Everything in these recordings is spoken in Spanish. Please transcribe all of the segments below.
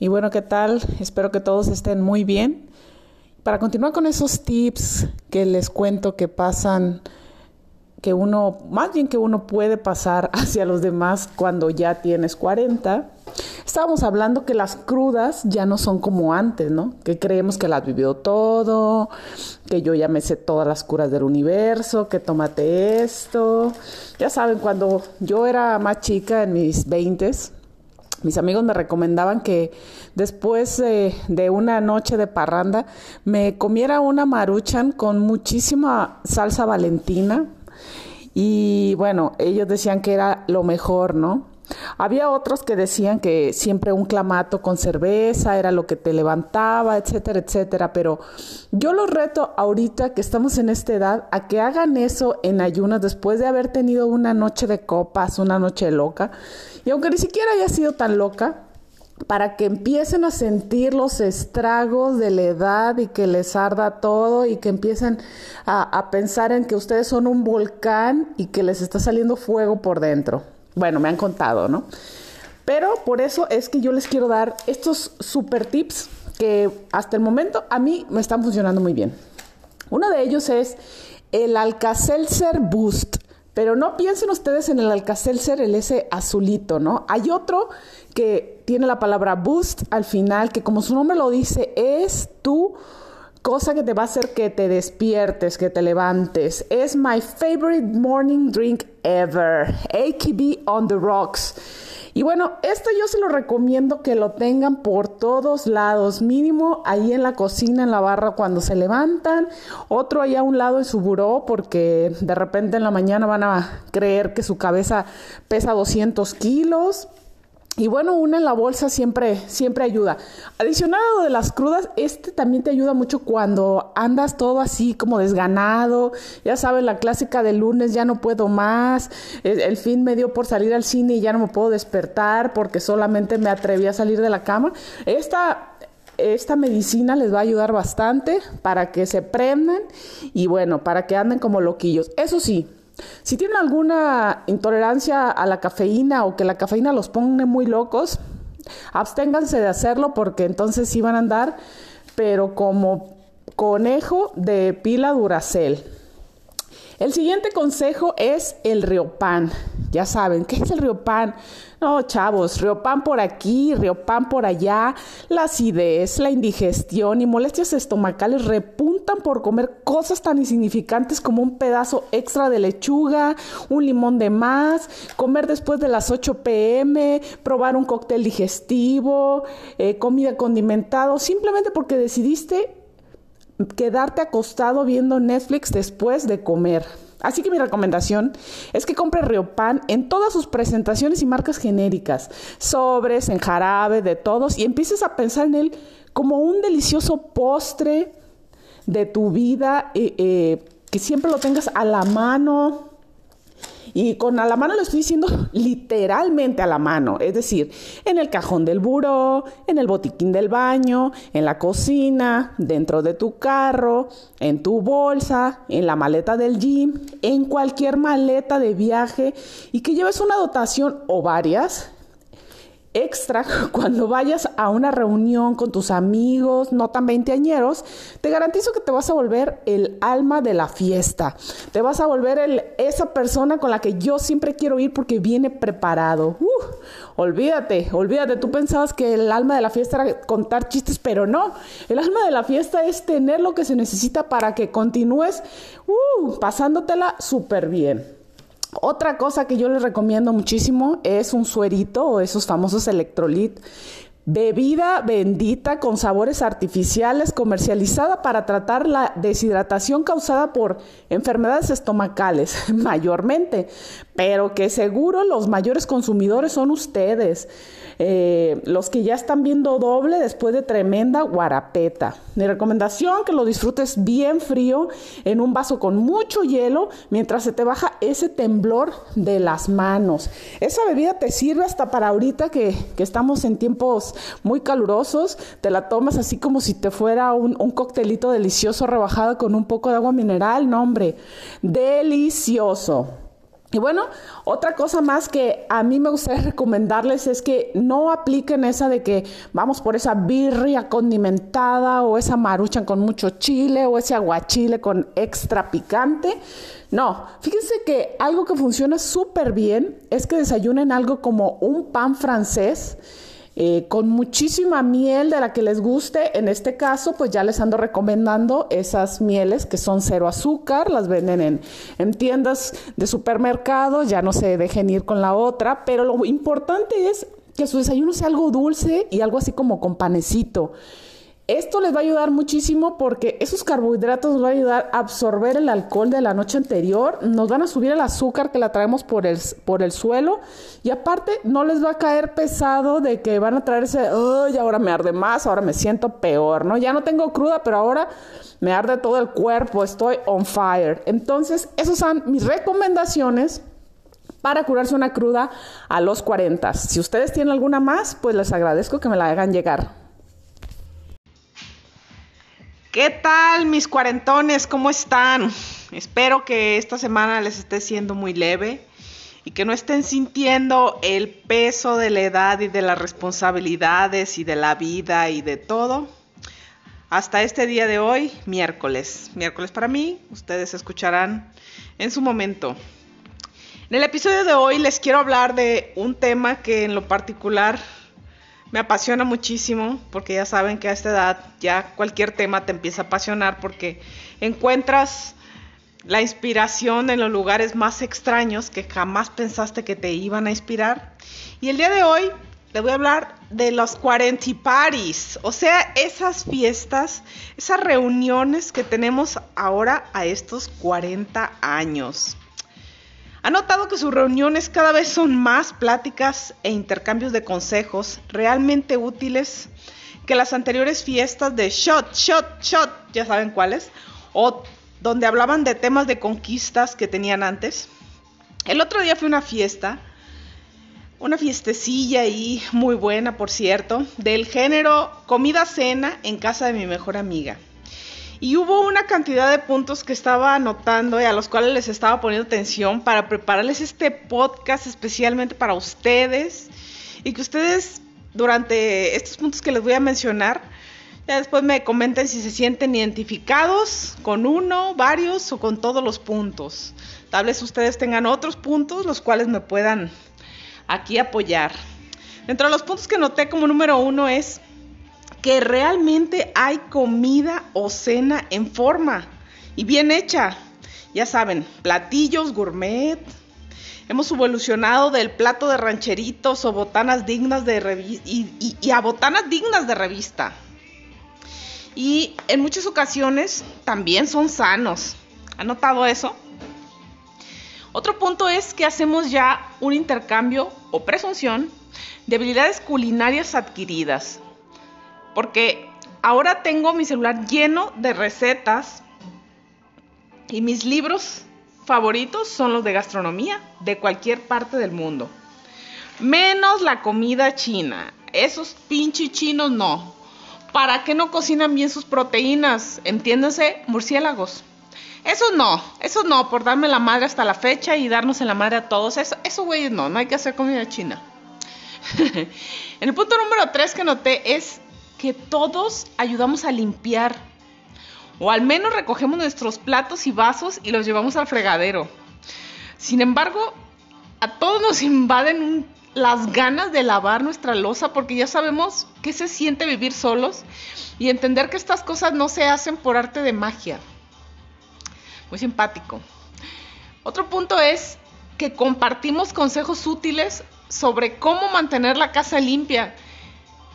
Y bueno, ¿qué tal? Espero que todos estén muy bien. Para continuar con esos tips que les cuento que pasan, que uno, más bien que uno puede pasar hacia los demás cuando ya tienes 40, estábamos hablando que las crudas ya no son como antes, ¿no? Que creemos que las vivió todo, que yo ya me sé todas las curas del universo, que tómate esto. Ya saben, cuando yo era más chica, en mis 20s, mis amigos me recomendaban que después de una noche de parranda me comiera una maruchan con muchísima salsa valentina y bueno, ellos decían que era lo mejor, ¿no? Había otros que decían que siempre un clamato con cerveza era lo que te levantaba, etcétera, etcétera, pero yo los reto ahorita que estamos en esta edad a que hagan eso en ayunas después de haber tenido una noche de copas, una noche loca, y aunque ni siquiera haya sido tan loca, para que empiecen a sentir los estragos de la edad y que les arda todo y que empiecen a, a pensar en que ustedes son un volcán y que les está saliendo fuego por dentro. Bueno, me han contado, ¿no? Pero por eso es que yo les quiero dar estos super tips que hasta el momento a mí me están funcionando muy bien. Uno de ellos es el Alka-Seltzer Boost. Pero no piensen ustedes en el Alka-Seltzer, el ese azulito, ¿no? Hay otro que tiene la palabra boost al final, que como su nombre lo dice, es tu cosa que te va a hacer que te despiertes, que te levantes. Es my favorite morning drink ever. AKB on the rocks. Y bueno, esto yo se lo recomiendo que lo tengan por todos lados, mínimo ahí en la cocina, en la barra cuando se levantan, otro ahí a un lado en su buró porque de repente en la mañana van a creer que su cabeza pesa 200 kilos. Y bueno, una en la bolsa siempre, siempre ayuda. Adicionado de las crudas, este también te ayuda mucho cuando andas todo así como desganado. Ya sabes, la clásica del lunes, ya no puedo más. El, el, fin me dio por salir al cine y ya no me puedo despertar porque solamente me atreví a salir de la cama. Esta esta medicina les va a ayudar bastante para que se prendan y bueno, para que anden como loquillos. Eso sí, si tienen alguna intolerancia a la cafeína o que la cafeína los pone muy locos, absténganse de hacerlo porque entonces sí van a andar, pero como conejo de pila Duracel. El siguiente consejo es el Riopan. Ya saben, ¿qué es el Riopan? No, chavos, Riopan por aquí, Riopan por allá. La acidez, la indigestión y molestias estomacales repuntan por comer cosas tan insignificantes como un pedazo extra de lechuga, un limón de más, comer después de las 8 pm, probar un cóctel digestivo, eh, comida condimentado, simplemente porque decidiste quedarte acostado viendo Netflix después de comer. Así que mi recomendación es que compre Riopan en todas sus presentaciones y marcas genéricas, sobres, en jarabe, de todos, y empieces a pensar en él como un delicioso postre de tu vida, eh, eh, que siempre lo tengas a la mano, y con a la mano lo estoy diciendo literalmente a la mano, es decir, en el cajón del buró, en el botiquín del baño, en la cocina, dentro de tu carro, en tu bolsa, en la maleta del gym, en cualquier maleta de viaje. Y que lleves una dotación o varias extra cuando vayas a una reunión con tus amigos, no tan veinteañeros, te garantizo que te vas a volver el alma de la fiesta. Te vas a volver el, esa persona con la que yo siempre quiero ir porque viene preparado. Uh, olvídate, olvídate. Tú pensabas que el alma de la fiesta era contar chistes, pero no. El alma de la fiesta es tener lo que se necesita para que continúes uh, pasándotela súper bien. Otra cosa que yo les recomiendo muchísimo es un suerito o esos famosos electrolit. Bebida bendita con sabores artificiales comercializada para tratar la deshidratación causada por enfermedades estomacales, mayormente, pero que seguro los mayores consumidores son ustedes. Eh, los que ya están viendo doble después de tremenda guarapeta. Mi recomendación, que lo disfrutes bien frío en un vaso con mucho hielo mientras se te baja ese temblor de las manos. Esa bebida te sirve hasta para ahorita que, que estamos en tiempos muy calurosos, te la tomas así como si te fuera un, un coctelito delicioso rebajado con un poco de agua mineral, no hombre, delicioso. Y bueno, otra cosa más que a mí me gustaría recomendarles es que no apliquen esa de que vamos por esa birria condimentada o esa maruchan con mucho chile o ese aguachile con extra picante. No, fíjense que algo que funciona súper bien es que desayunen algo como un pan francés eh, con muchísima miel de la que les guste. En este caso, pues ya les ando recomendando esas mieles que son cero azúcar, las venden en, en tiendas de supermercado, ya no se dejen ir con la otra, pero lo importante es que su desayuno sea algo dulce y algo así como con panecito. Esto les va a ayudar muchísimo porque esos carbohidratos nos van a ayudar a absorber el alcohol de la noche anterior, nos van a subir el azúcar que la traemos por el, por el suelo y aparte no les va a caer pesado de que van a traerse, ay, ahora me arde más, ahora me siento peor, ¿no? Ya no tengo cruda, pero ahora me arde todo el cuerpo, estoy on fire. Entonces, esas son mis recomendaciones para curarse una cruda a los 40. Si ustedes tienen alguna más, pues les agradezco que me la hagan llegar. ¿Qué tal mis cuarentones? ¿Cómo están? Espero que esta semana les esté siendo muy leve y que no estén sintiendo el peso de la edad y de las responsabilidades y de la vida y de todo. Hasta este día de hoy, miércoles. Miércoles para mí, ustedes escucharán en su momento. En el episodio de hoy les quiero hablar de un tema que en lo particular me apasiona muchísimo porque ya saben que a esta edad ya cualquier tema te empieza a apasionar porque encuentras la inspiración en los lugares más extraños que jamás pensaste que te iban a inspirar. Y el día de hoy le voy a hablar de los 40 parties, o sea, esas fiestas, esas reuniones que tenemos ahora a estos 40 años. Ha notado que sus reuniones cada vez son más pláticas e intercambios de consejos realmente útiles que las anteriores fiestas de shot, shot, shot, ya saben cuáles, o donde hablaban de temas de conquistas que tenían antes. El otro día fue una fiesta, una fiestecilla y muy buena, por cierto, del género comida cena en casa de mi mejor amiga. Y hubo una cantidad de puntos que estaba anotando y a los cuales les estaba poniendo atención para prepararles este podcast especialmente para ustedes y que ustedes durante estos puntos que les voy a mencionar, ya después me comenten si se sienten identificados con uno, varios o con todos los puntos. Tal vez ustedes tengan otros puntos los cuales me puedan aquí apoyar. Dentro de los puntos que noté como número uno es que realmente hay comida o cena en forma y bien hecha. Ya saben, platillos gourmet. Hemos evolucionado del plato de rancheritos o botanas dignas de revista y, a botanas dignas de revista. Y en muchas ocasiones también son sanos. ¿Han notado eso? Otro punto es que hacemos ya un intercambio o presunción de habilidades culinarias adquiridas. Porque ahora tengo mi celular lleno de recetas y mis libros favoritos son los de gastronomía de cualquier parte del mundo. Menos la comida china. Esos pinches chinos no. ¿Para qué no cocinan bien sus proteínas? Entiéndase, murciélagos. Eso no, eso no, por darme la madre hasta la fecha y darnos en la madre a todos. Eso, eso güeyes no, no hay que hacer comida china. el punto número 3 que noté es que todos ayudamos a limpiar. O al menos recogemos nuestros platos y vasos y los llevamos al fregadero. Sin embargo, a todos nos invaden las ganas de lavar nuestra losa porque ya sabemos qué se siente vivir solos y entender que estas cosas no se hacen por arte de magia. Muy simpático. Otro punto es que compartimos consejos útiles sobre cómo mantener la casa limpia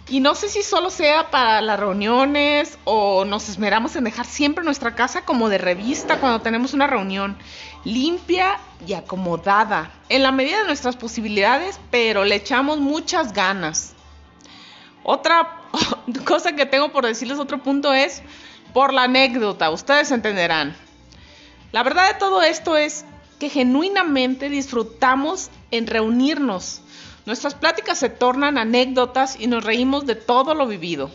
y no sé si solo sea para las reuniones o nos esmeramos en dejar siempre nuestra casa como de revista cuando tenemos una reunión limpia y acomodada, en la medida de nuestras posibilidades, pero le echamos muchas ganas. Otra cosa que tengo por decirles, otro punto es por la anécdota, ustedes entenderán. La verdad de todo esto es que genuinamente disfrutamos en reunirnos Nuestras pláticas se tornan anécdotas y nos reímos de todo lo vivido.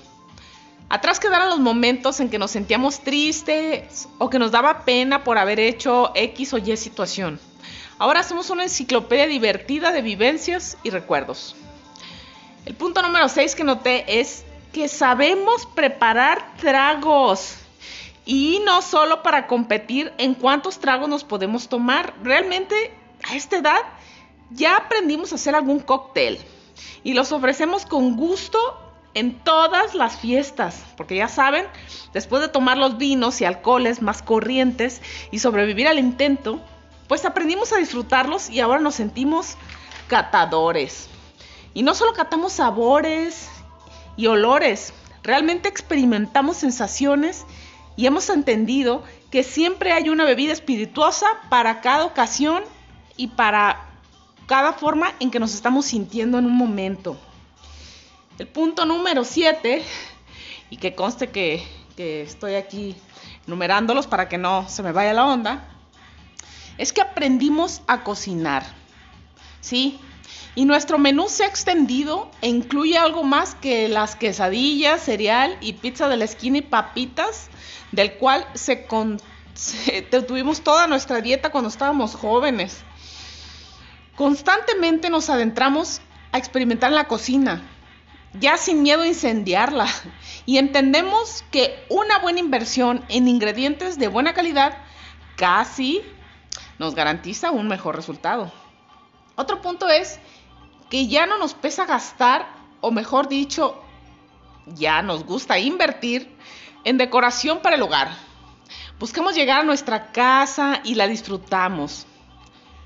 Atrás quedaron los momentos en que nos sentíamos tristes o que nos daba pena por haber hecho X o Y situación. Ahora somos una enciclopedia divertida de vivencias y recuerdos. El punto número 6 que noté es que sabemos preparar tragos. Y no solo para competir en cuántos tragos nos podemos tomar. Realmente a esta edad ya aprendimos a hacer algún cóctel. Y los ofrecemos con gusto en todas las fiestas. Porque ya saben, después de tomar los vinos y alcoholes más corrientes y sobrevivir al intento, pues aprendimos a disfrutarlos y ahora nos sentimos catadores. Y no solo catamos sabores y olores, realmente experimentamos sensaciones y hemos entendido que siempre hay una bebida espirituosa para cada ocasión y para cada forma en que nos estamos sintiendo en un momento. El punto número 7, y que conste que, estoy aquí numerándolos para que no se me vaya la onda, es que aprendimos a cocinar. ¿Sí? Y nuestro menú se ha extendido e incluye algo más que las quesadillas, cereal y pizza de la esquina y papitas, del cual se, tuvimos toda nuestra dieta cuando estábamos jóvenes. Constantemente nos adentramos a experimentar en la cocina, ya sin miedo a incendiarla, y entendemos que una buena inversión en ingredientes de buena calidad casi nos garantiza un mejor resultado. Otro punto es que ya no nos pesa gastar, o mejor dicho, ya nos gusta invertir en decoración para el hogar. Buscamos llegar a nuestra casa y la disfrutamos.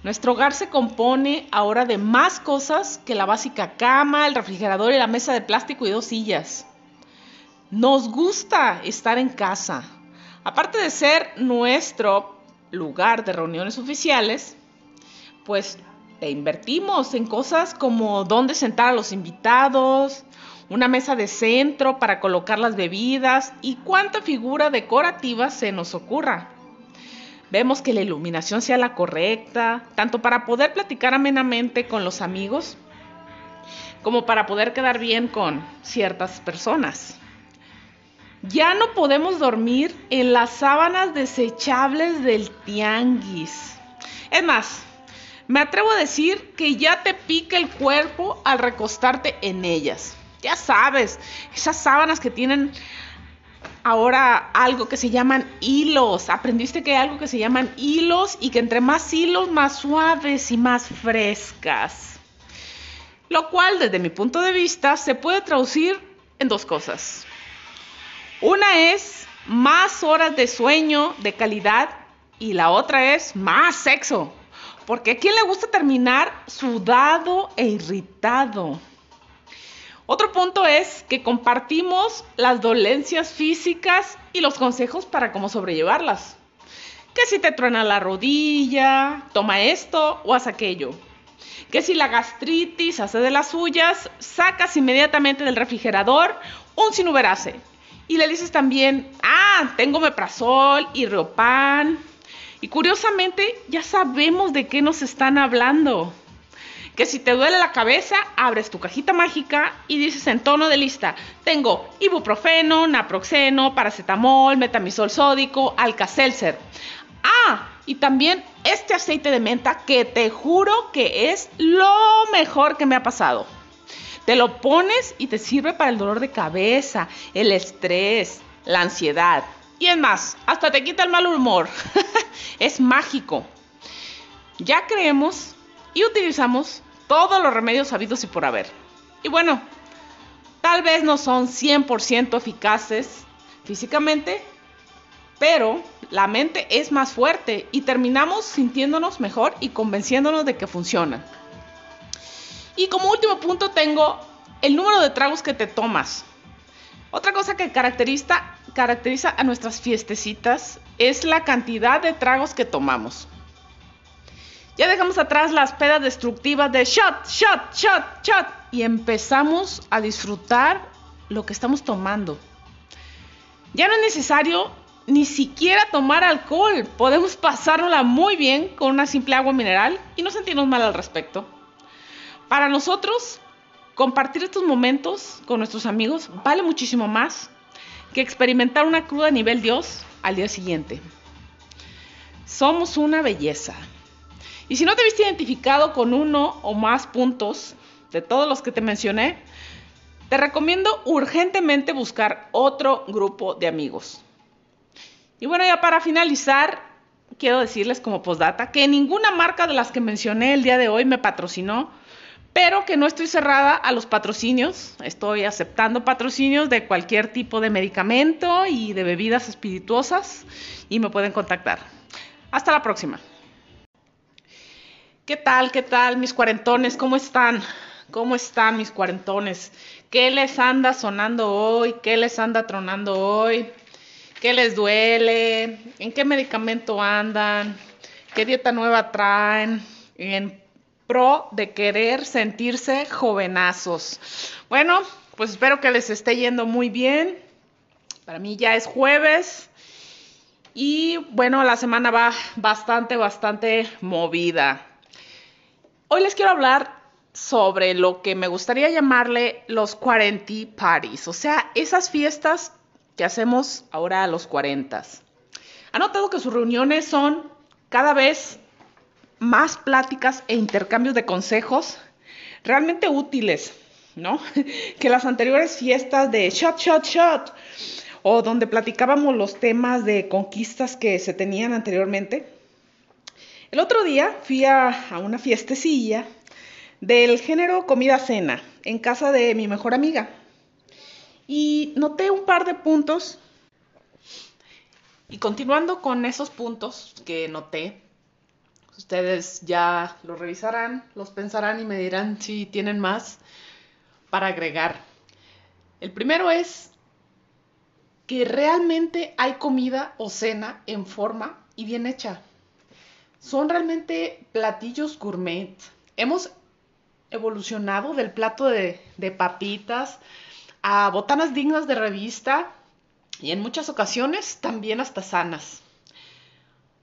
Nuestro hogar se compone ahora de más cosas que la básica cama, el refrigerador y la mesa de plástico y dos sillas. Nos gusta estar en casa. Aparte de ser nuestro lugar de reuniones oficiales, pues te invertimos en cosas como dónde sentar a los invitados, una mesa de centro para colocar las bebidas y cuánta figura decorativa se nos ocurra. Vemos que la iluminación sea la correcta, tanto para poder platicar amenamente con los amigos, como para poder quedar bien con ciertas personas. Ya no podemos dormir en las sábanas desechables del tianguis. Es más, me atrevo a decir que ya te pica el cuerpo al recostarte en ellas. Ya sabes, esas sábanas que tienen ahora algo que se llaman hilos. Aprendiste que hay algo que se llaman hilos y que entre más hilos, más suaves y más frescas. Lo cual, desde mi punto de vista, se puede traducir en dos cosas. Una es más horas de sueño de calidad y la otra es más sexo. Porque a quién le gusta terminar sudado e irritado. Otro punto es que compartimos las dolencias físicas y los consejos para cómo sobrellevarlas. Que si te truena la rodilla, toma esto o haz aquello. Que si la gastritis hace de las suyas, sacas inmediatamente del refrigerador un sinuberase y le dices también, ah, tengo meprazol y riopan. Y curiosamente ya sabemos de qué nos están hablando. Que si te duele la cabeza, abres tu cajita mágica y dices en tono de lista, tengo ibuprofeno, naproxeno, paracetamol, metamisol sódico, alka-seltzer. Ah, y también este aceite de menta que te juro que es lo mejor que me ha pasado. Te lo pones y te sirve para el dolor de cabeza, el estrés, la ansiedad. Y es más, hasta te quita el mal humor. es mágico. Ya creemos y utilizamos todos los remedios habidos y por haber. Y bueno, tal vez no son 100% eficaces físicamente, pero la mente es más fuerte y terminamos sintiéndonos mejor y convenciéndonos de que funcionan. Y como último punto tengo el número de tragos que te tomas. Otra cosa que caracteriza, caracteriza a nuestras fiestecitas es la cantidad de tragos que tomamos. Ya dejamos atrás las pedas destructivas de shot, shot, shot, shot y empezamos a disfrutar lo que estamos tomando. Ya no es necesario ni siquiera tomar alcohol. Podemos pasárnosla muy bien con una simple agua mineral y no sentirnos mal al respecto. Para nosotros, compartir estos momentos con nuestros amigos vale muchísimo más que experimentar una cruda a nivel Dios al día siguiente. Somos una belleza. Y si no te viste identificado con uno o más puntos de todos los que te mencioné, te recomiendo urgentemente buscar otro grupo de amigos. Y bueno, ya para finalizar, quiero decirles como postdata que ninguna marca de las que mencioné el día de hoy me patrocinó, pero que no estoy cerrada a los patrocinios. Estoy aceptando patrocinios de cualquier tipo de medicamento y de bebidas espirituosas y me pueden contactar. Hasta la próxima. ¿Qué tal? ¿Qué tal mis cuarentones? ¿Cómo están? ¿Cómo están mis cuarentones? ¿Qué les anda sonando hoy? ¿Qué les anda tronando hoy? ¿Qué les duele? ¿En qué medicamento andan? ¿Qué dieta nueva traen? En pro de querer sentirse jovenazos. Bueno, pues espero que les esté yendo muy bien. Para mí ya es jueves. Y bueno, la semana va bastante, bastante movida. Hoy les quiero hablar sobre lo que me gustaría llamarle los 40 parties, o sea, esas fiestas que hacemos ahora a los 40. Ha notado que sus reuniones son cada vez más pláticas e intercambios de consejos realmente útiles, ¿no? que las anteriores fiestas de shot, shot, shot, o donde platicábamos los temas de conquistas que se tenían anteriormente. El otro día fui a, una fiestecilla del género comida-cena en casa de mi mejor amiga. Y noté un par de puntos. Y continuando con esos puntos que noté, ustedes ya los revisarán, los pensarán y me dirán si tienen más para agregar. El primero es que realmente hay comida o cena en forma y bien hecha. Son realmente platillos gourmet. Hemos evolucionado del plato de, papitas a botanas dignas de revista y en muchas ocasiones también hasta sanas.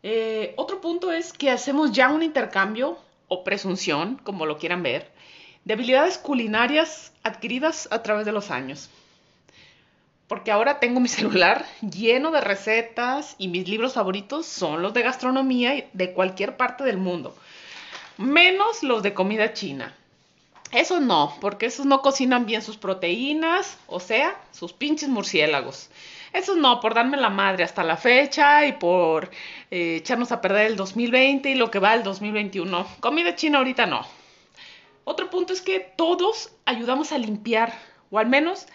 Eh, otro punto es que hacemos ya un intercambio o presunción, como lo quieran ver, de habilidades culinarias adquiridas a través de los años. Porque ahora tengo mi celular lleno de recetas y mis libros favoritos son los de gastronomía de cualquier parte del mundo, menos los de comida china. Eso no, porque esos no cocinan bien sus proteínas, o sea, sus pinches murciélagos. Eso no, por darme la madre hasta la fecha y por eh, echarnos a perder el 2020 y lo que va el 2021. Comida china ahorita no. Otro punto es que todos ayudamos a limpiar, o al menos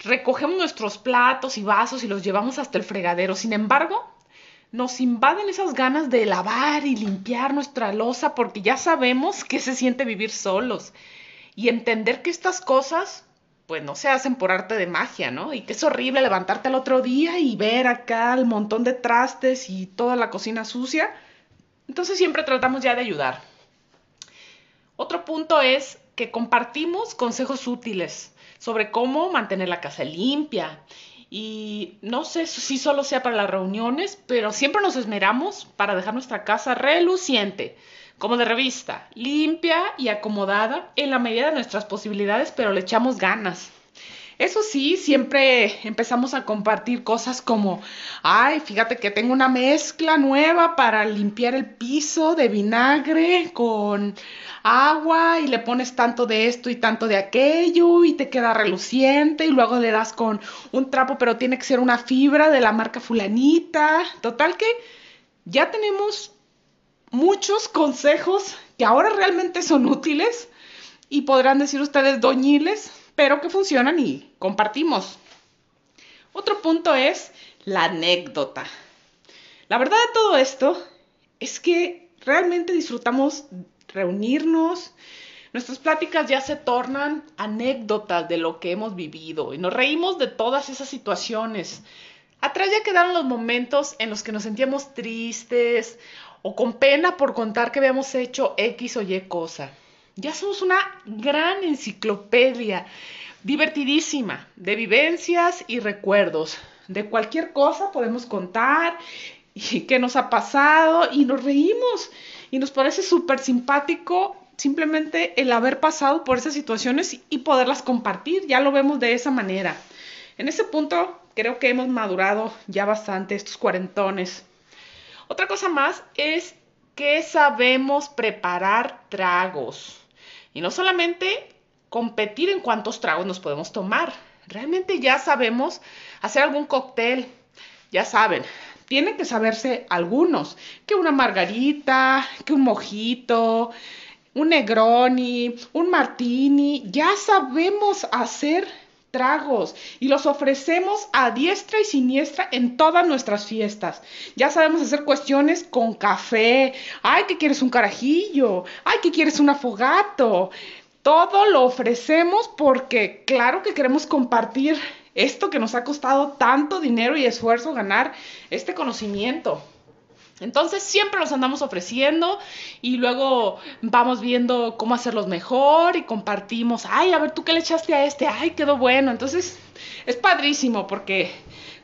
recogemos nuestros platos y vasos y los llevamos hasta el fregadero. Sin embargo, nos invaden esas ganas de lavar y limpiar nuestra losa porque ya sabemos que se siente vivir solos y entender que estas cosas pues no se hacen por arte de magia, ¿no? Y que es horrible levantarte al otro día y ver acá el montón de trastes y toda la cocina sucia. Entonces siempre tratamos ya de ayudar. Otro punto es que compartimos consejos útiles sobre cómo mantener la casa limpia. Y no sé si solo sea para las reuniones, pero siempre nos esmeramos para dejar nuestra casa reluciente como de revista, limpia y acomodada en la medida de nuestras posibilidades, pero le echamos ganas. Eso sí, siempre empezamos a compartir cosas como, ay, fíjate que tengo una mezcla nueva para limpiar el piso de vinagre con agua y le pones tanto de esto y tanto de aquello y te queda reluciente y luego le das con un trapo, pero tiene que ser una fibra de la marca fulanita. Total que ya tenemos muchos consejos que ahora realmente son útiles y podrán decir ustedes doñiles, pero que funcionan y compartimos. Otro punto es la anécdota. La verdad de todo esto es que realmente disfrutamos reunirnos, nuestras pláticas ya se tornan anécdotas de lo que hemos vivido y nos reímos de todas esas situaciones. Atrás ya quedaron los momentos en los que nos sentíamos tristes o con pena por contar que habíamos hecho X o Y cosa. Ya somos una gran enciclopedia, divertidísima, de vivencias y recuerdos. De cualquier cosa podemos contar y qué nos ha pasado y nos reímos y nos parece súper simpático simplemente el haber pasado por esas situaciones y poderlas compartir. Ya lo vemos de esa manera. En ese punto creo que hemos madurado ya bastante estos cuarentones. Otra cosa más es que sabemos preparar tragos. Y no solamente competir en cuántos tragos nos podemos tomar. Realmente ya sabemos hacer algún cóctel. Ya saben, tienen que saberse algunos. Que una margarita, que un mojito, un Negroni, un Martini. Ya sabemos hacer tragos y los ofrecemos a diestra y siniestra en todas nuestras fiestas. Ya sabemos hacer cuestiones con café. Ay, que quieres un carajillo. Ay, que quieres un afogato. Todo lo ofrecemos porque claro que queremos compartir esto que nos ha costado tanto dinero y esfuerzo ganar este conocimiento. Entonces siempre los andamos ofreciendo y luego vamos viendo cómo hacerlos mejor y compartimos, ay, a ver, tú qué le echaste a este, ay, quedó bueno. Entonces es padrísimo porque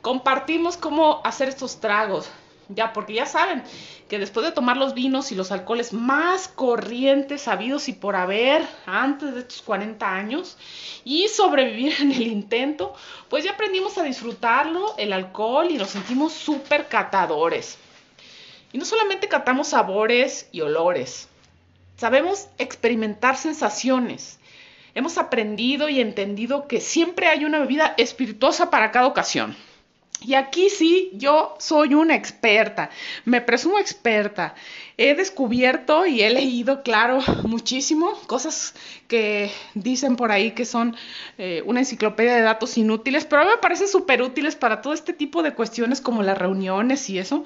compartimos cómo hacer estos tragos. Ya, porque ya saben que después de tomar los vinos y los alcoholes más corrientes, sabidos y por haber antes de estos 40 años y sobrevivir en el intento, pues ya aprendimos a disfrutarlo, el alcohol, y nos sentimos súper catadores. Y no solamente catamos sabores y olores, sabemos experimentar sensaciones. Hemos aprendido y entendido que siempre hay una bebida espirituosa para cada ocasión. Y aquí sí, yo soy una experta, me presumo experta. He descubierto y he leído, claro, muchísimo cosas que dicen por ahí que son eh, una enciclopedia de datos inútiles, pero a mí me parecen súper útiles para todo este tipo de cuestiones como las reuniones y eso.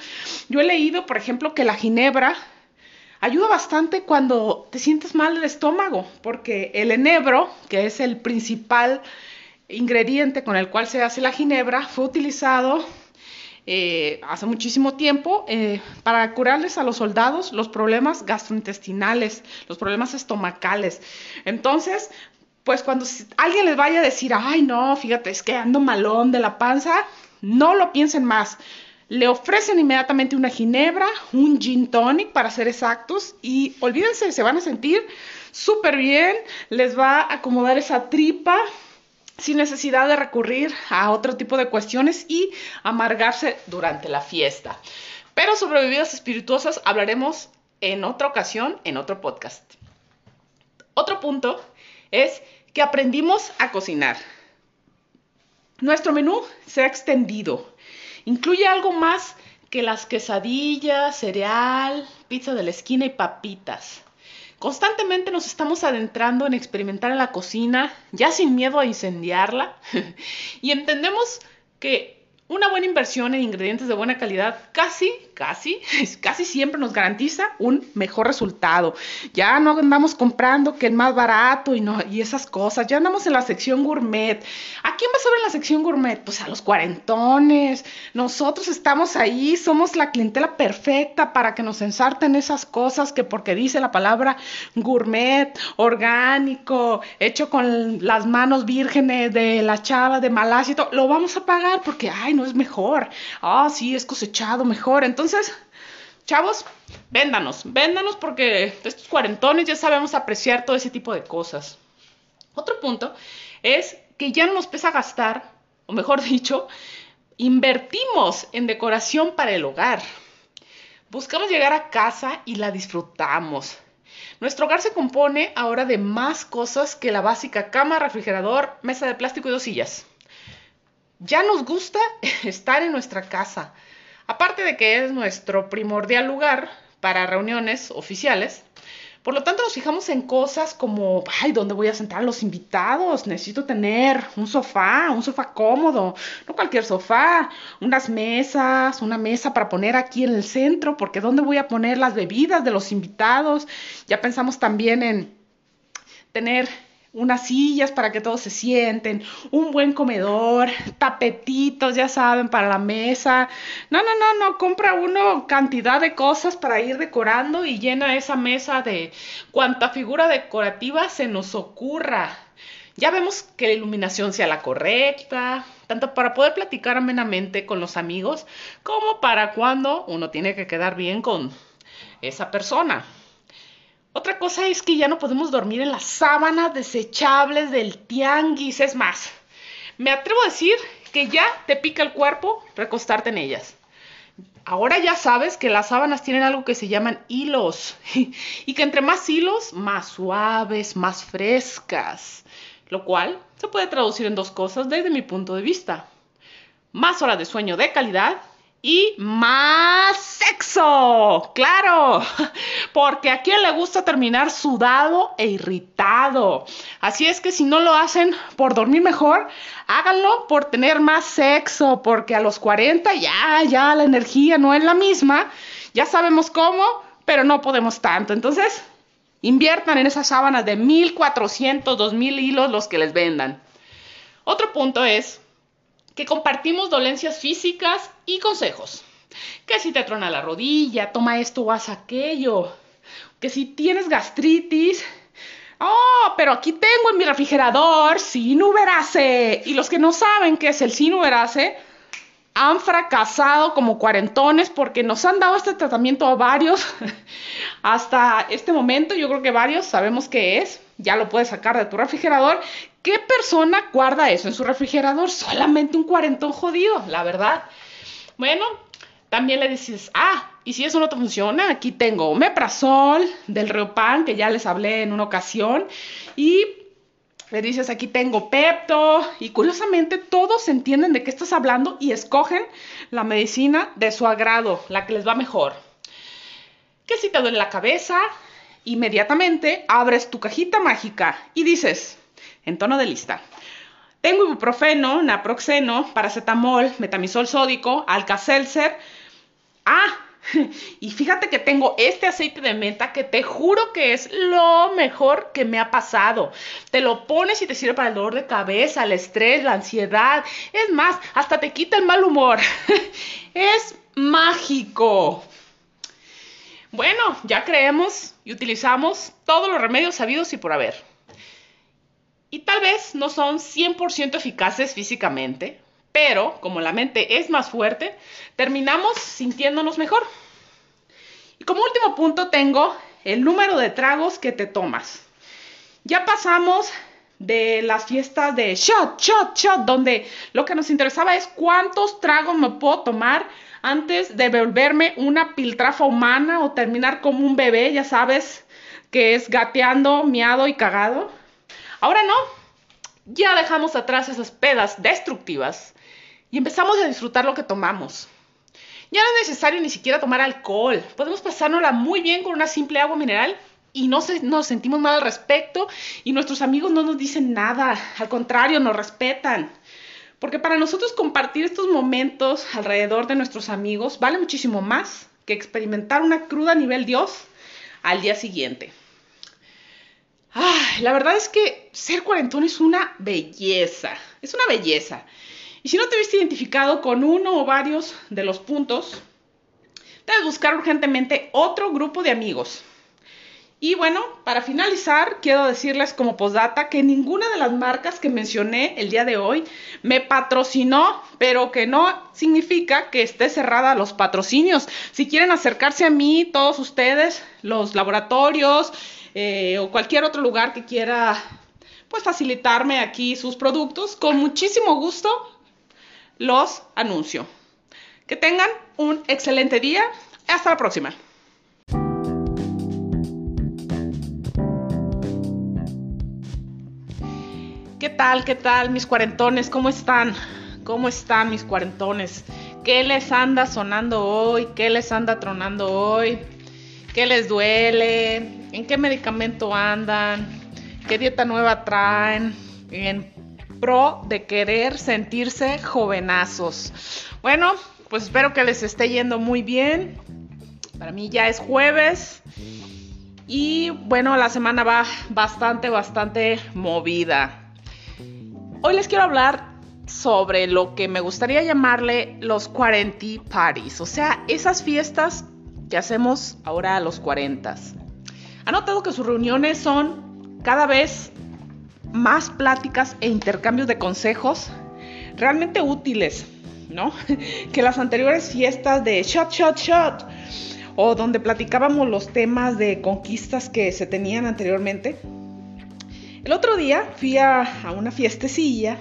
Yo he leído, por ejemplo, que la ginebra ayuda bastante cuando te sientes mal del estómago, porque el enebro, que es el principal ingrediente con el cual se hace la ginebra fue utilizado eh, hace muchísimo tiempo eh, para curarles a los soldados los problemas gastrointestinales, los problemas estomacales. Entonces, pues cuando alguien les vaya a decir, ay no, fíjate, es que ando malón de la panza, no lo piensen más. Le ofrecen inmediatamente una ginebra, un gin tonic para ser exactos y olvídense, se van a sentir súper bien, les va a acomodar esa tripa, sin necesidad de recurrir a otro tipo de cuestiones y amargarse durante la fiesta. Pero sobre bebidas espirituosas hablaremos en otra ocasión, en otro podcast. Otro punto es que aprendimos a cocinar. Nuestro menú se ha extendido. Incluye algo más que las quesadillas, cereal, pizza de la esquina y papitas. Constantemente nos estamos adentrando en experimentar en la cocina, ya sin miedo a incendiarla, y entendemos que una buena inversión en ingredientes de buena calidad casi, casi, casi siempre nos garantiza un mejor resultado. Ya no andamos comprando que el más barato y, no, y esas cosas, ya andamos en la sección gourmet. ¿A quién vas a ver en la sección gourmet? Pues a los cuarentones. Nosotros estamos ahí, somos la clientela perfecta para que nos ensarten esas cosas que porque dice la palabra gourmet, orgánico, hecho con las manos vírgenes de la chava de Malasia y todo, lo vamos a pagar porque, ay, no es mejor. Ah, sí, es cosechado mejor. Entonces, chavos, véndanos, véndanos porque estos cuarentones ya sabemos apreciar todo ese tipo de cosas. Otro punto es que ya no nos pesa gastar, o mejor dicho, invertimos en decoración para el hogar. Buscamos llegar a casa y la disfrutamos. Nuestro hogar se compone ahora de más cosas que la básica cama, refrigerador, mesa de plástico y dos sillas. Ya nos gusta estar en nuestra casa. Aparte de que es nuestro primordial lugar para reuniones oficiales, por lo tanto nos fijamos en cosas como, ay, ¿dónde voy a sentar a los invitados? Necesito tener un sofá, un sofá cómodo, no cualquier sofá, unas mesas, una mesa para poner aquí en el centro, porque ¿dónde voy a poner las bebidas de los invitados? Ya pensamos también en tener unas sillas para que todos se sienten, un buen comedor, tapetitos, ya saben, para la mesa. No, no, no, no, compra uno cantidad de cosas para ir decorando y llena esa mesa de cuanta figura decorativa se nos ocurra. Ya vemos que la iluminación sea la correcta, tanto para poder platicar amenamente con los amigos, como para cuando uno tiene que quedar bien con esa persona. Otra cosa es que ya no podemos dormir en las sábanas desechables del tianguis. Es más, me atrevo a decir que ya te pica el cuerpo recostarte en ellas. Ahora ya sabes que las sábanas tienen algo que se llaman hilos y que entre más hilos, más suaves, más frescas, lo cual se puede traducir en dos cosas desde mi punto de vista. Más horas de sueño de calidad y más sexo, claro, porque a quien le gusta terminar sudado e irritado. Así es que si no lo hacen por dormir mejor, háganlo por tener más sexo, porque a los 40 ya, ya la energía no es la misma, ya sabemos cómo, pero no podemos tanto. Entonces, inviertan en esas sábanas de 1400, 2000 hilos los que les vendan. Otro punto es que compartimos dolencias físicas y consejos. Que si te trona la rodilla, toma esto o haz aquello. Que si tienes gastritis, oh, pero aquí tengo en mi refrigerador sinuberase. Y los que no saben qué es el sinuberase, han fracasado como cuarentones porque nos han dado este tratamiento a varios hasta este momento. Yo creo que varios sabemos qué es. Ya lo puedes sacar de tu refrigerador ¿Qué persona guarda eso en su refrigerador? Solamente un cuarentón jodido, la verdad. Bueno, también le dices, ah, y si eso no te funciona, aquí tengo Meprazol del Reopan, que ya les hablé en una ocasión, y le dices, aquí tengo Pepto, y curiosamente todos entienden de qué estás hablando y escogen la medicina de su agrado, la que les va mejor. Que si te duele la cabeza, inmediatamente abres tu cajita mágica y dices, en tono de lista. Tengo ibuprofeno, naproxeno, paracetamol, metamisol sódico, alka-seltzer. Ah, y fíjate que tengo este aceite de menta que te juro que es lo mejor que me ha pasado. Te lo pones y te sirve para el dolor de cabeza, el estrés, la ansiedad. Es más, hasta te quita el mal humor. es mágico. Bueno, ya creemos y utilizamos todos los remedios sabidos y por haber y tal vez no son 100% eficaces físicamente, pero como la mente es más fuerte, terminamos sintiéndonos mejor. Y como último punto tengo el número de tragos que te tomas. Ya pasamos de las fiestas de shot, shot, shot, donde lo que nos interesaba es cuántos tragos me puedo tomar antes de volverme una piltrafa humana o terminar como un bebé, ya sabes, que es gateando, miado y cagado. Ahora no, ya dejamos atrás esas pedas destructivas y empezamos a disfrutar lo que tomamos. Ya no es necesario ni siquiera tomar alcohol, podemos pasárnosla muy bien con una simple agua mineral y no nos sentimos mal al respecto y nuestros amigos no nos dicen nada, al contrario, nos respetan. Porque para nosotros compartir estos momentos alrededor de nuestros amigos vale muchísimo más que experimentar una cruda a nivel Dios al día siguiente la verdad es que ser cuarentón es una belleza, es una belleza. Y si no te viste identificado con uno o varios de los puntos, debes buscar urgentemente otro grupo de amigos. Y bueno, para finalizar, quiero decirles como postdata que ninguna de las marcas que mencioné el día de hoy me patrocinó, pero que no significa que esté cerrada los patrocinios. Si quieren acercarse a mí, todos ustedes, los laboratorios, eh, o cualquier otro lugar que quiera pues facilitarme aquí sus productos, con muchísimo gusto los anuncio. Que tengan un excelente día. Hasta la próxima. ¿Qué tal? ¿Qué tal mis cuarentones? ¿Cómo están? ¿Cómo están mis cuarentones? ¿Qué les anda sonando hoy? ¿Qué les anda tronando hoy? ¿Qué les duele? ¿En qué medicamento andan? ¿Qué dieta nueva traen? En pro de querer sentirse jovenazos. Bueno, pues espero que les esté yendo muy bien. Para mí ya es jueves. Y bueno, la semana va bastante, bastante movida. Hoy les quiero hablar sobre lo que me gustaría llamarle los 40 parties, o sea, esas fiestas que hacemos ahora a los 40. Ha notado que sus reuniones son cada vez más pláticas e intercambios de consejos realmente útiles, ¿no? que las anteriores fiestas de shot, shot, shot, o donde platicábamos los temas de conquistas que se tenían anteriormente. El otro día fui a, una fiestecilla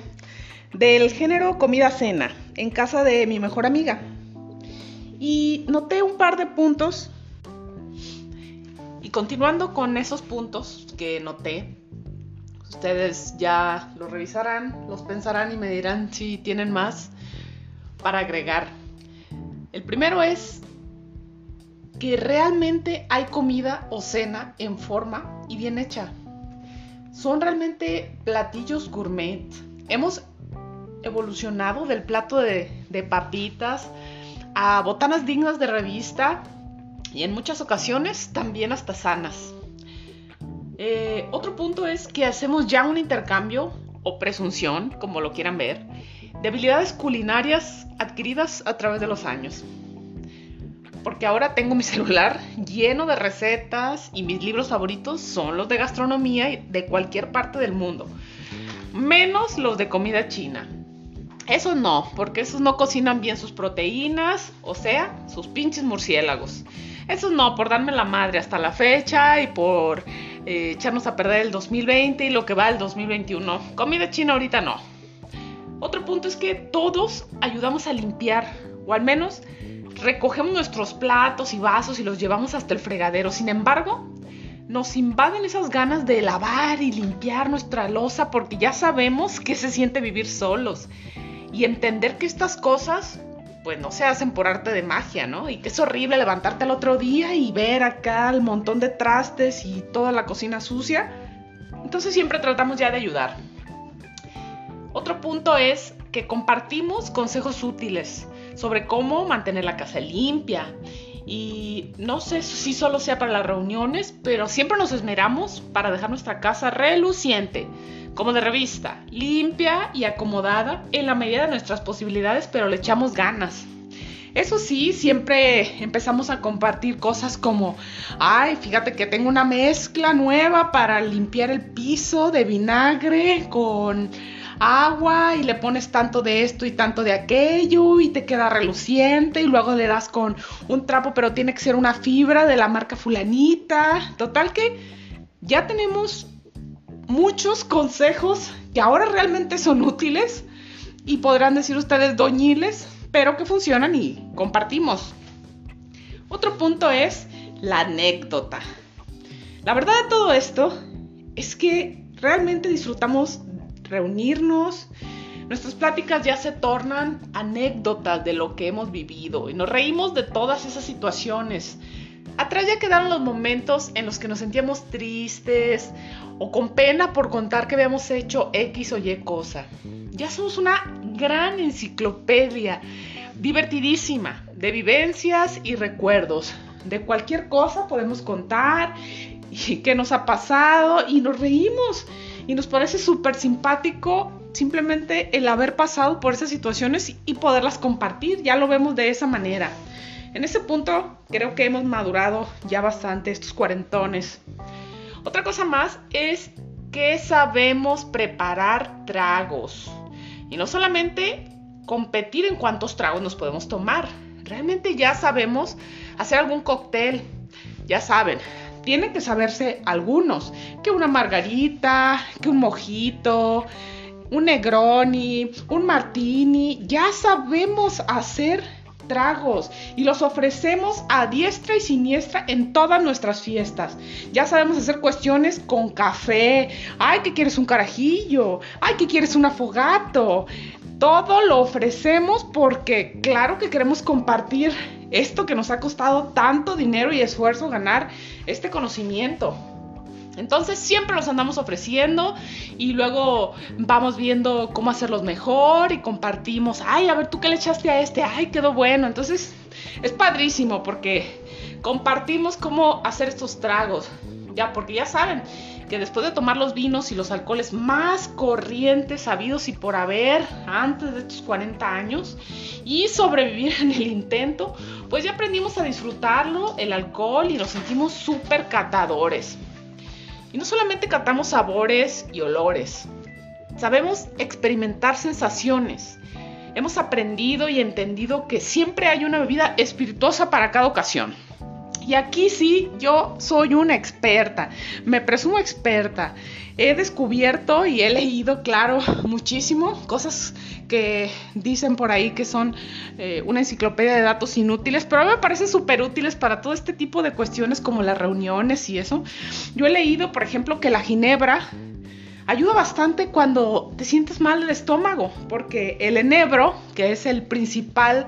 del género comida-cena en casa de mi mejor amiga. Y noté un par de puntos. Y continuando con esos puntos que noté, ustedes ya los revisarán, los pensarán y me dirán si tienen más para agregar. El primero es que realmente hay comida o cena en forma y bien hecha. Son realmente platillos gourmet. Hemos evolucionado del plato de, papitas a botanas dignas de revista y en muchas ocasiones también hasta sanas. Eh, otro punto es que hacemos ya un intercambio o presunción, como lo quieran ver, de habilidades culinarias adquiridas a través de los años porque ahora tengo mi celular lleno de recetas y mis libros favoritos son los de gastronomía de cualquier parte del mundo, menos los de comida china. Esos no, porque esos no cocinan bien sus proteínas, o sea, sus pinches murciélagos. Esos no, por darme la madre hasta la fecha y por eh, echarnos a perder el 2020 y lo que va el 2021. Comida china ahorita no. Otro punto es que todos ayudamos a limpiar, o al menos recogemos nuestros platos y vasos y los llevamos hasta el fregadero. Sin embargo, nos invaden esas ganas de lavar y limpiar nuestra losa porque ya sabemos que se siente vivir solos y entender que estas cosas pues no se hacen por arte de magia, ¿no? Y que es horrible levantarte al otro día y ver acá el montón de trastes y toda la cocina sucia. Entonces siempre tratamos ya de ayudar. Otro punto es que compartimos consejos útiles sobre cómo mantener la casa limpia. Y no sé si solo sea para las reuniones, pero siempre nos esmeramos para dejar nuestra casa reluciente, como de revista, limpia y acomodada en la medida de nuestras posibilidades, pero le echamos ganas. Eso sí, siempre empezamos a compartir cosas como, ay, fíjate que tengo una mezcla nueva para limpiar el piso de vinagre con agua y le pones tanto de esto y tanto de aquello y te queda reluciente y luego le das con un trapo, pero tiene que ser una fibra de la marca fulanita. Total que ya tenemos muchos consejos que ahora realmente son útiles y podrán decir ustedes doñiles, pero que funcionan y compartimos. Otro punto es la anécdota. La verdad de todo esto es que realmente disfrutamos reunirnos. Nuestras pláticas ya se tornan anécdotas de lo que hemos vivido y nos reímos de todas esas situaciones. Atrás ya quedaron los momentos en los que nos sentíamos tristes o con pena por contar que habíamos hecho X o Y cosa. Ya somos una gran enciclopedia, divertidísima, de vivencias y recuerdos. De cualquier cosa podemos contar y qué nos ha pasado y nos reímos y nos parece súper simpático simplemente el haber pasado por esas situaciones y poderlas compartir. Ya lo vemos de esa manera. En ese punto creo que hemos madurado ya bastante estos cuarentones. Otra cosa más es que sabemos preparar tragos. Y no solamente competir en cuántos tragos nos podemos tomar. Realmente ya sabemos hacer algún cóctel. Ya saben, tiene que saberse algunos, que una margarita, que un mojito, un negroni, un martini, ya sabemos hacer tragos y los ofrecemos a diestra y siniestra en todas nuestras fiestas. Ya sabemos hacer cuestiones con café. Ay, que quieres un carajillo. Ay, que quieres un afogato. Todo lo ofrecemos porque claro que queremos compartir esto que nos ha costado tanto dinero y esfuerzo ganar este conocimiento. Entonces siempre los andamos ofreciendo y luego vamos viendo cómo hacerlos mejor y compartimos, ay, a ver tú qué le echaste a este, ay, quedó bueno. Entonces es padrísimo porque compartimos cómo hacer estos tragos, ya, porque ya saben que después de tomar los vinos y los alcoholes más corrientes sabidos y por haber antes de estos 40 años y sobrevivir en el intento, pues ya aprendimos a disfrutarlo, el alcohol, y nos sentimos súper catadores. Y no solamente catamos sabores y olores, sabemos experimentar sensaciones. Hemos aprendido y entendido que siempre hay una bebida espirituosa para cada ocasión. Y aquí sí, yo soy una experta, me presumo experta. He descubierto y he leído, claro, muchísimo, cosas que dicen por ahí que son eh, una enciclopedia de datos inútiles, pero a mí me parecen súper útiles para todo este tipo de cuestiones como las reuniones y eso. Yo he leído, por ejemplo, que la ginebra ayuda bastante cuando te sientes mal del estómago, porque el enebro, que es el principal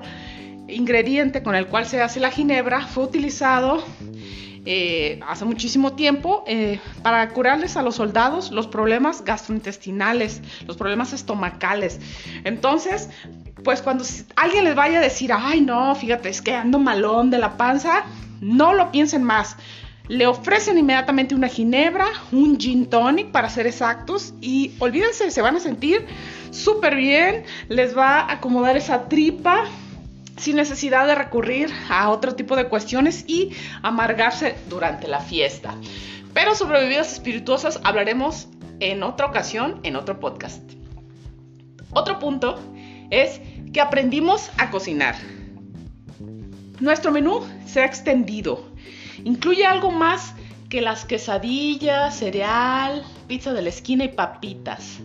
ingrediente con el cual se hace la ginebra, fue utilizado eh, hace muchísimo tiempo eh, para curarles a los soldados los problemas gastrointestinales, los problemas estomacales. Entonces, pues cuando alguien les vaya a decir, ay no, fíjate, es que ando malón de la panza, no lo piensen más. Le ofrecen inmediatamente una ginebra, un gin tonic para ser exactos y olvídense, se van a sentir súper bien, les va a acomodar esa tripa, sin necesidad de recurrir a otro tipo de cuestiones y amargarse durante la fiesta. Pero sobre bebidas espirituosas hablaremos en otra ocasión, en otro podcast. Otro punto es que aprendimos a cocinar. Nuestro menú se ha extendido. Incluye algo más que las quesadillas, cereal, pizza de la esquina y papitas.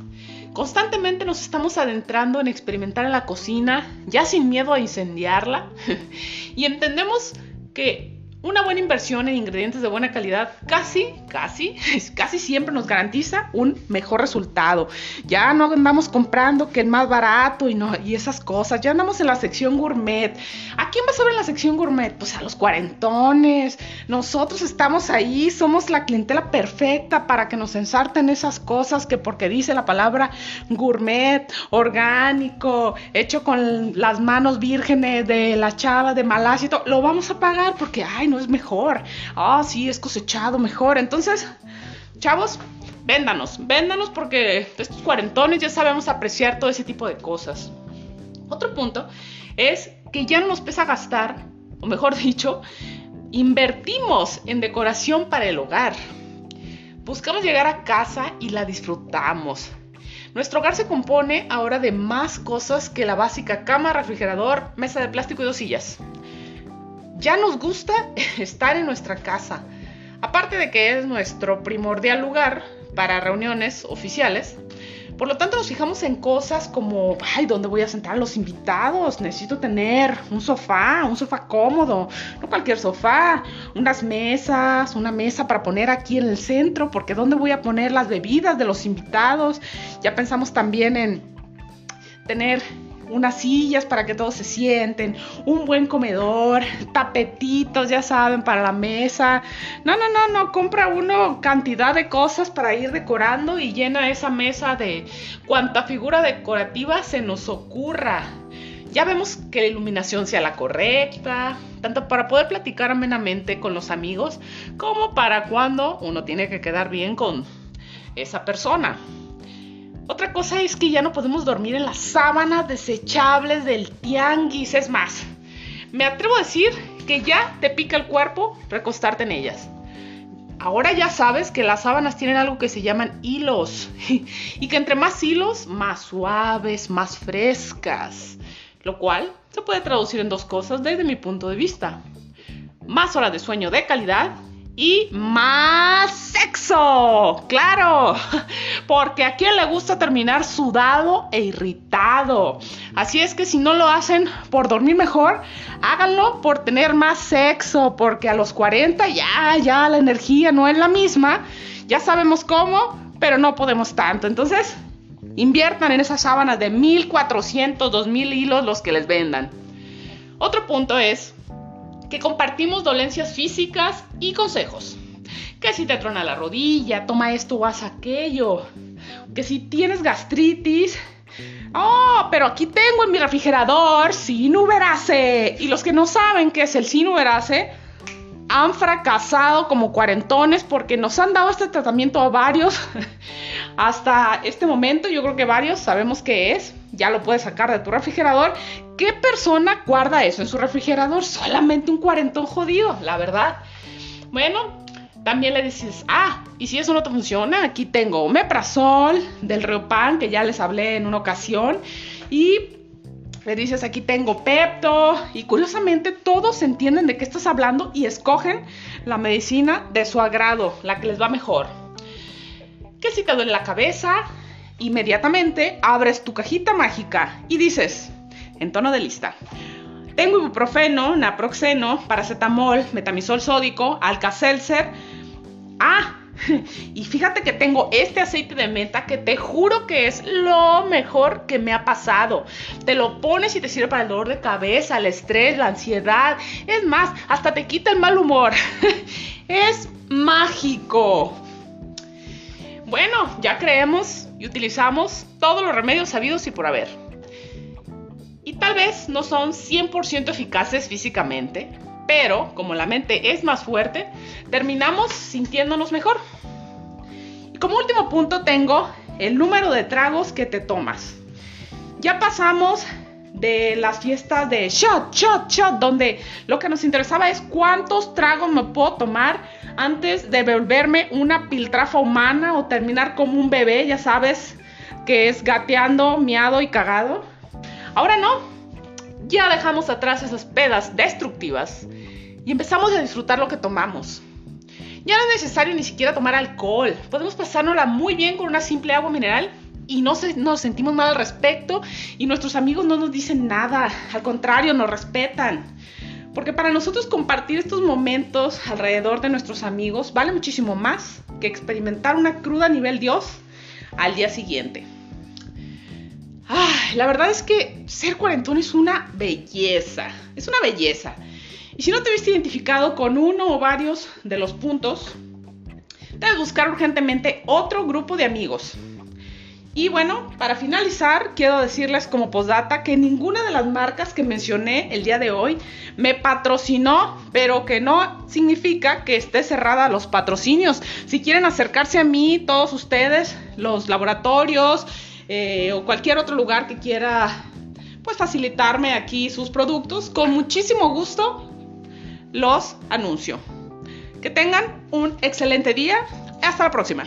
Constantemente nos estamos adentrando en experimentar en la cocina, ya sin miedo a incendiarla, y entendemos que una buena inversión en ingredientes de buena calidad casi, casi, casi siempre nos garantiza un mejor resultado. Ya no andamos comprando que es más barato y, no, y esas cosas. Ya andamos en la sección gourmet. ¿A quién vas a ver en la sección gourmet? Pues a los cuarentones. Nosotros estamos ahí, somos la clientela perfecta para que nos ensarten esas cosas que porque dice la palabra gourmet, orgánico, hecho con las manos vírgenes de la chava de Malasia y todo, lo vamos a pagar porque, ay, no es mejor. Ah, sí, es cosechado mejor. Entonces, chavos, véndanos, véndanos porque estos cuarentones ya sabemos apreciar todo ese tipo de cosas. Otro punto es que ya no nos pesa gastar, o mejor dicho, invertimos en decoración para el hogar. Buscamos llegar a casa y la disfrutamos. Nuestro hogar se compone ahora de más cosas que la básica cama, refrigerador, mesa de plástico y dos sillas ya nos gusta estar en nuestra casa. Aparte de que es nuestro primordial lugar para reuniones oficiales, por lo tanto nos fijamos en cosas como, ay, ¿dónde voy a sentar a los invitados? Necesito tener un sofá, un sofá cómodo, no cualquier sofá, unas mesas, una mesa para poner aquí en el centro, porque ¿dónde voy a poner las bebidas de los invitados? Ya pensamos también en tener unas sillas para que todos se sienten, un buen comedor, tapetitos, ya saben, para la mesa. No, no, no, no, compra uno cantidad de cosas para ir decorando y llena esa mesa de cuanta figura decorativa se nos ocurra. Ya vemos que la iluminación sea la correcta, tanto para poder platicar amenamente con los amigos, como para cuando uno tiene que quedar bien con esa persona. Otra cosa es que ya no podemos dormir en las sábanas desechables del tianguis. Es más, me atrevo a decir que ya te pica el cuerpo recostarte en ellas. Ahora ya sabes que las sábanas tienen algo que se llaman hilos y que entre más hilos, más suaves, más frescas. Lo cual se puede traducir en dos cosas desde mi punto de vista. Más horas de sueño de calidad y más sexo. Claro, porque a quien le gusta terminar sudado e irritado. Así es que si no lo hacen por dormir mejor, háganlo por tener más sexo, porque a los 40 ya, ya la energía no es la misma. Ya sabemos cómo, pero no podemos tanto. Entonces, inviertan en esas sábanas de 1400, 2000 hilos los que les vendan. Otro punto es que compartimos dolencias físicas y consejos. Que si te trona la rodilla, toma esto o haz aquello. Que si tienes gastritis, oh, pero aquí tengo en mi refrigerador sinuberase. Y los que no saben qué es el sinuberase, han fracasado como cuarentones porque nos han dado este tratamiento a varios. Hasta este momento yo creo que varios sabemos qué es. Ya lo puedes sacar de tu refrigerador. ¿Qué persona guarda eso en su refrigerador? Solamente un cuarentón jodido, la verdad. Bueno, también le dices, ah, y si eso no te funciona, aquí tengo Meprazol del Reopan, que ya les hablé en una ocasión. Y le dices, aquí tengo Pepto. Y curiosamente todos entienden de qué estás hablando y escogen la medicina de su agrado, la que les va mejor. Que si te duele la cabeza, Inmediatamente abres tu cajita mágica y dices, en tono de lista, tengo ibuprofeno, naproxeno, paracetamol, metamisol sódico, alka-seltzer. Ah, y fíjate que tengo este aceite de menta que te juro que es lo mejor que me ha pasado. Te lo pones y te sirve para el dolor de cabeza, el estrés, la ansiedad. Es más, hasta te quita el mal humor. es mágico. Bueno, ya creemos y utilizamos todos los remedios sabidos y por haber. Y tal vez no son 100% eficaces físicamente, pero como la mente es más fuerte, terminamos sintiéndonos mejor. Y como último punto tengo el número de tragos que te tomas. Ya pasamos de las fiestas de shot, shot, shot, donde lo que nos interesaba es cuántos tragos me puedo tomar antes de volverme una piltrafa humana o terminar como un bebé, ya sabes, que es gateando, miado y cagado. Ahora no, ya dejamos atrás esas pedas destructivas y empezamos a disfrutar lo que tomamos. Ya no es necesario ni siquiera tomar alcohol, podemos pasárnosla muy bien con una simple agua mineral y no nos sentimos mal al respecto y nuestros amigos no nos dicen nada, al contrario, nos respetan. Porque para nosotros compartir estos momentos alrededor de nuestros amigos vale muchísimo más que experimentar una cruda nivel Dios al día siguiente. La verdad es que ser cuarentón es una belleza, es una belleza. Y si no te viste identificado con uno o varios de los puntos, debes buscar urgentemente otro grupo de amigos y bueno, para finalizar, quiero decirles como postdata que ninguna de las marcas que mencioné el día de hoy me patrocinó, pero que no significa que esté cerrada los patrocinios. Si quieren acercarse a mí, todos ustedes, los laboratorios eh, o cualquier otro lugar que quiera pues facilitarme aquí sus productos, con muchísimo gusto los anuncio. Que tengan un excelente día. Hasta la próxima.